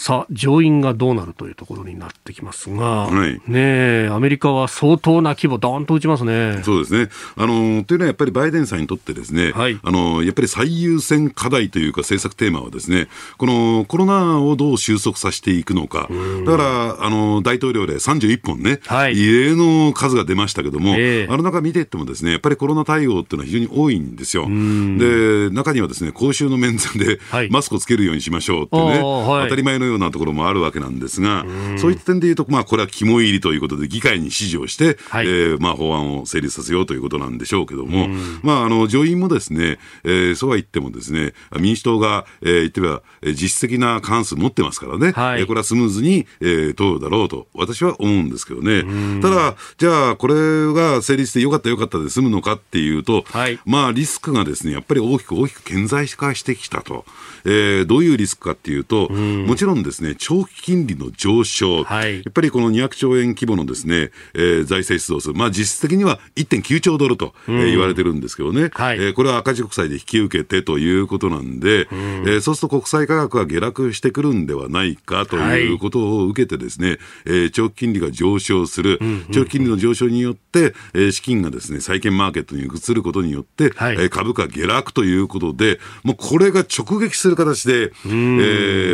さあ、上院がどうなるというところになってきますが、はい、ねアメリカは相当な規模、どんと打ちますね。そうですね。あのというのはやっぱりバイデンさんにとってですね、はい、あのやっぱり最優先課題というか政策テーマはですね、このコロナをどう収束させていくのか、だからあの大統領で31本ね、はい、異例の数が出ましたけども、えー、あの中見ていってもですね、やっぱりコロナ対応っていうのは非常に多いんですよ。で、中にはですね、公衆の面前で、マスクをつけるようにしましょうってね、当たり前のようなところもあるわけなんですが、そういった点でいうと、まあ、これは肝入りということで、議会に指示をして、はい、えー、まあ、法案を成立させようということなんでしょうけども、まあ、あの上院もですね、えー、そうは言ってもですね、民主党が、えー、言ってみれば、実質的な過半数持ってますからね、はい、えー、これはスムーズに、えー、通るだろうと、私は思うんですけどね。ただ、じゃあ、これが成立してよかったよかったで済むのかっていうと、はい、まあ、リスクがですね、やっぱり大きく大きく顕在化してきたと。えー、どういうリスクかっていうと、もちろんですね、長期金利の上昇、はい、やっぱりこの200兆円規模のですね、えー、財政出動数、まあ実質的には1.9兆ドルと、えー、言われてるんですけどね、はい、えー、これは赤字国債で引き受けてということなんで、えー、そうすると国債価格が下落してくるんではないかということを受けてですね、はい、えー、長期金利が上昇する、長期金利の上昇によって、えー、資金がですね、債券マーケットに移ることによって、はい、えー、株価下落ということで、もうこれが直撃する形で、え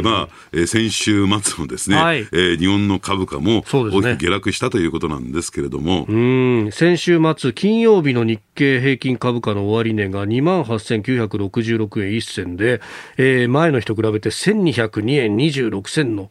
ー、まあ、先週末のですね、はい、えー、日本の株価も大きく下落したということなんですけれども、ね、先週末、金曜日の日経平均株価の終値が2万8966円1銭で、えー、前の日と比べて1202円26銭の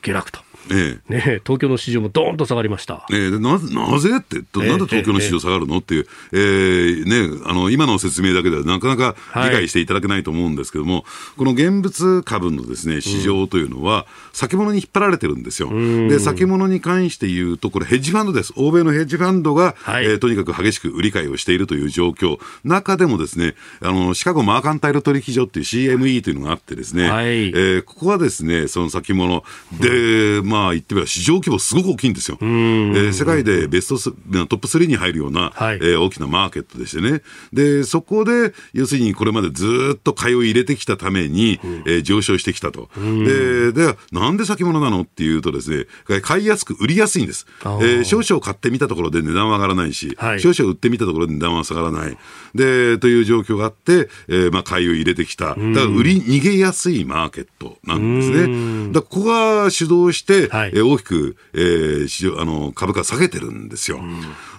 下落と。ええ、ね、東京の市場もどーんと下がりました。ええ、なぜ、なぜ？って、なんで東京の市場下がるの？っていう、えー、ね、あの、今の説明だけではなかなか理解していただけないと思うんですけども、はい、この現物株のですね、市場というのは、先物に引っ張られてるんですよ。で、先物に関して言うと、これヘッジファンドです。欧米のヘッジファンドが、はい、えー、とにかく激しく売り買いをしているという状況。中でもですね、あの、シカゴマーカンタイル取引所っていう CME というのがあってですね、はい、えー、ここはですね、その先物。で、まあ言ってみれば市場規模すごく大きいんですよ。えー、世界でベストトップ3に入るような、はい、えー、大きなマーケットでしてね。で、そこで、要するにこれまでずっと買いを入れてきたために、うん、えー、上昇してきたと。で、で、なんで先物なのっていうとですね、買いやすく売りやすいんです。えー、少々買ってみたところで値段は上がらないし、はい、少々売ってみたところで値段は下がらない。で、という状況があって、えー、まあ、買いを入れてきた。だから売り逃げやすいマーケットなんですね。だここが主導して、はい、えー、大きく、えー、市場あの株価下げてるんですよ。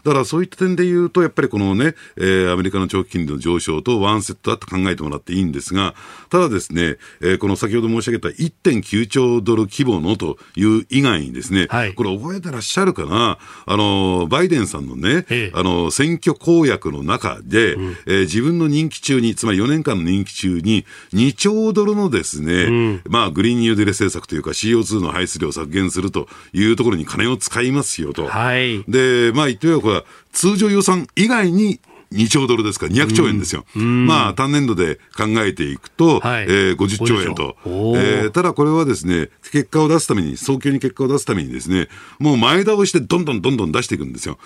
だからそういった点で言うと、やっぱりこのね、えー、アメリカの長期金利の上昇とワンセットだと考えてもらっていいんですが、ただですね、えー、この先ほど申し上げた1.9兆ドル規模のという以外にですね、はい、これ覚えてらっしゃるかな、あの、バイデンさんのね、あの、選挙公約の中で、うん、えー、自分の任期中に、つまり4年間の任期中に、2兆ドルのですね、うん、まあ、グリーンニューデレ政策というか CO2 の排出量を削減するというところに金を使いますよと。はい、で、まあ言ってみればは通常予算以外に2兆ドルですか？ら、200兆円ですよ。うん、まあ、単年度で考えていくと、はい、えー、50兆円と。えー、ただこれはですね、結果を出すために、早急に結果を出すためにですね、もう前倒してどんどんどんどん出していくんですよ。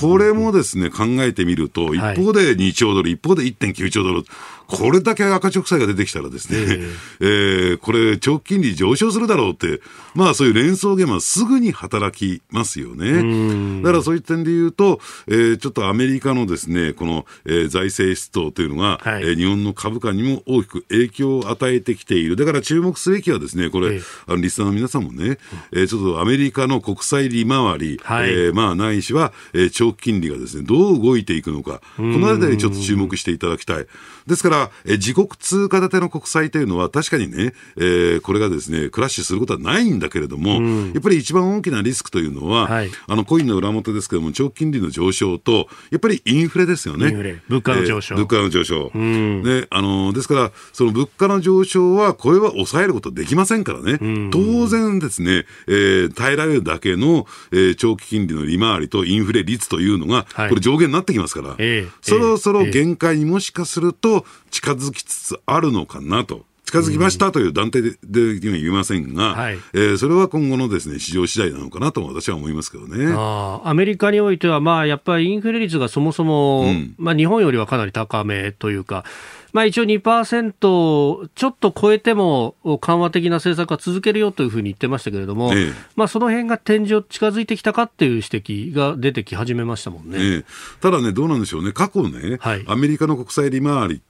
これもですね、考えてみると、一方で2兆ドル、一方で1.9兆ドル。これだけ赤直債が出てきたらですね、えー、えー、これ、長期金利上昇するだろうって、まあそういう連想ゲームはすぐに働きますよね。だからそういう点で言うと、えー、ちょっとアメリカのですね、この、えー、財政出動というのが、はい、えー、日本の株価にも大きく影響を与えてきている。だから注目すべきはですね、これ、えー、あのリスナーの皆さんもね、えー、ちょっとアメリカの国債利回り、はい、えー、まあないしは、えー、長期金利がですね、どう動いていくのか、このあたりちょっと注目していただきたい。ですから、え自国通貨建ての国債というのは確かにね、えー、これがですね、クラッシュすることはないんだけれども、うん、やっぱり一番大きなリスクというのは、はい、あの、コインの裏元ですけれども、長期金利の上昇と、やっぱりインフレですよね。物価の上昇。えー、物価の上昇。うん、で、あの、ですから、その物価の上昇は、これは抑えることできませんからね。うん、当然ですね、えー、耐えられるだけの、えー、長期金利の利回りとインフレ率というのが、これ上限になってきますから、えー、そろそろ限界にもしかすると近づきつつあるのかなと。近づきましたという断定ででは言えませんが、はい、えー、それは今後のですね市場次第なのかなと私は思いますけどね。あアメリカにおいては、まあ、やっぱりインフレ率がそもそも、うん、まあ、日本よりはかなり高めというか、まあ、一応2%ちょっと超えても緩和的な政策は続けるよというふうに言ってましたけれども、ええ、まあ、その辺が天井近づいてきたかっていう指摘が出てき始めましたもんね、え、ただね、どうなんでしょうね、過去ね、はい、アメリカの国債利回り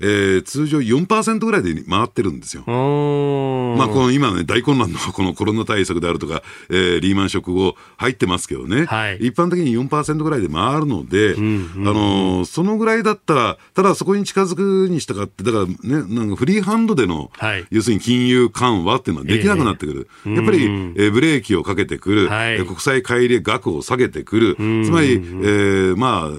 えー、通常4%ぐらいで回ってるんですよ。まあ、この今ね、大混乱の このコロナ対策であるとか、えー、リーマンショック後入ってますけどね、はい、一般的に4%ぐらいで回るので、うんうん、あのー、そのぐらいだったら、ただそこに近づくにしたかって、だからね、なんかフリーハンドでの、はい、要するに金融緩和っていうのはできなくなってくる。えー、やっぱり、えー、ブレーキをかけてくる、はい、国際買い入れ額を下げてくる、つまり、えー、まあ、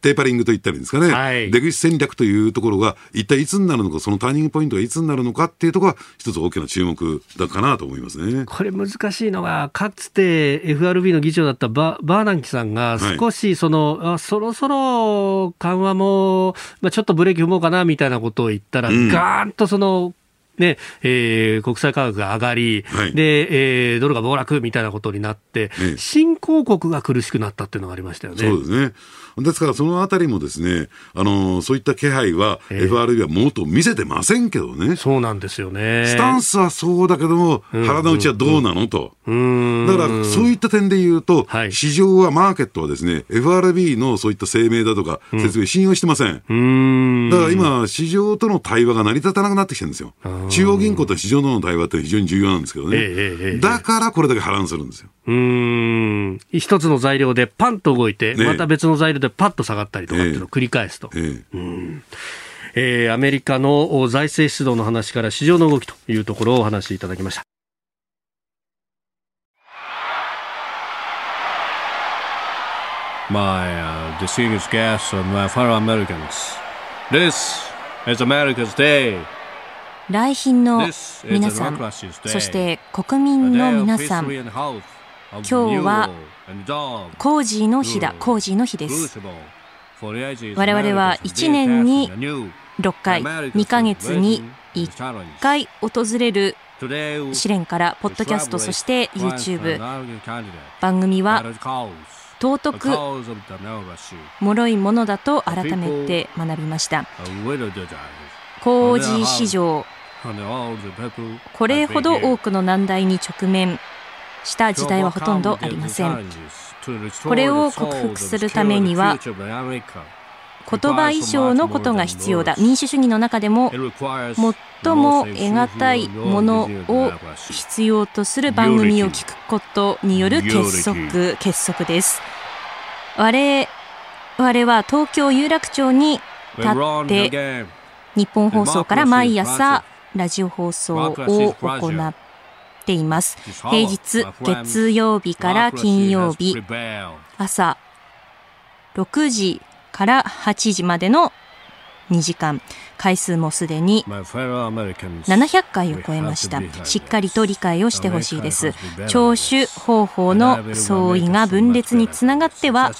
テーパリングと言ったらいいんですかね、はい、出口戦略というところが、一体いつになるのか、そのターニングポイントがいつになるのかっていうところが、一つ大きな注目だかなと思いますね。これ難しいのが、かつて FRB の議長だったババーナンキさんが、少しその、はい、あそろそろ緩和も、まあ、ちょっとブレーキ踏もうかなみたいなことを言ったら、うん、ガーンとそのねえー、国際価格が上がり、はい、でえー、ドルが暴落みたいなことになって、新興国が苦しくなったっていうのがありましたよね。そうですねですから、そのあたりもですね、あのそういった気配は、FRB はもっと見せてませんけどね。そうなんですよね。スタンスはそうだけども、腹の内はどうなの？と。だから、そういった点で言うと、はい、市場は、マーケットはですね、FRB のそういった声明だとか、説明、信用してません。んだから今、市場との対話が成り立たなくなってきてるんですよ。中央銀行と市場との対話って非常に重要なんですけどね。だからこれだけ波乱するんですよ。うん一つの材料でパンと動いて、また別の材料ででパッと下がったりとかっていうのを繰り返すと。えーえー、うんえー、アメリカの財政出動の話から市場の動きというところをお話しいただきました。My uh, distinguished guests and my fellow Americans, this is America's Day. 来賓の皆さん、そして国民の皆さん、今日はコージーの日だ、コージーの日です。我々は1年に6回、2ヶ月に1回訪れる試練から、ポッドキャスト、そして YouTube、番組は尊く脆いものだと改めて学びました。工事市場、これほど多くの難題に直面した時代はほとんどありません。これを克服するためには、言葉以上のことが必要だ。民主主義の中でも最も得難いものを必要とする番組を聞くことによる結束、結束です。我々は東京有楽町に立って、日本放送から毎朝ラジオ放送を行っています。平日、月曜日から金曜日、朝6時から8時までの2時間。回数もすでに700回を超えました。しっかりと理解をしてほしいです。聴取方法の相違が分裂につながっては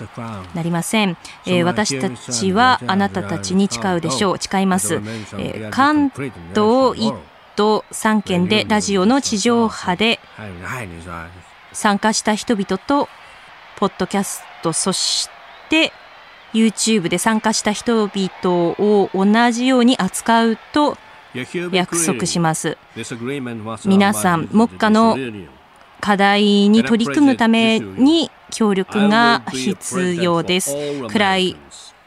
なりません。えー、私たちはあなたたちに誓うでしょう。誓います。えー、関東1都3県でラジオの地上波で参加した人々と、ポッドキャスト、そして、YouTube で参加した人々を同じように扱うと約束します。皆さん、目下の課題に取り組むために協力が必要です。暗い、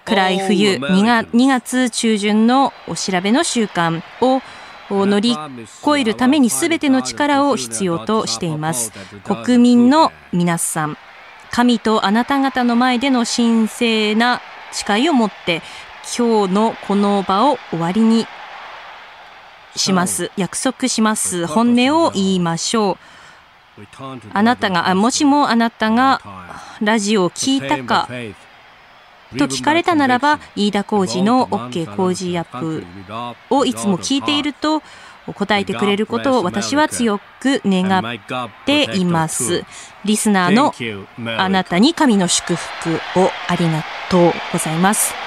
暗い冬2月中旬のお調べの習慣をを乗り越えるために全ての力を必要としています。国民の皆さん、神とあなた方の前での神聖な誓いを持って今日のこの場を終わりにします。約束します。本音を言いましょう。あなたが、もしもあなたがラジオを聞いたかと聞かれたならば、飯田浩二の OK 工事アップをいつも聞いていると答えてくれることを私は強く願っています。リスナーのあなたに神の祝福をありがとうございます。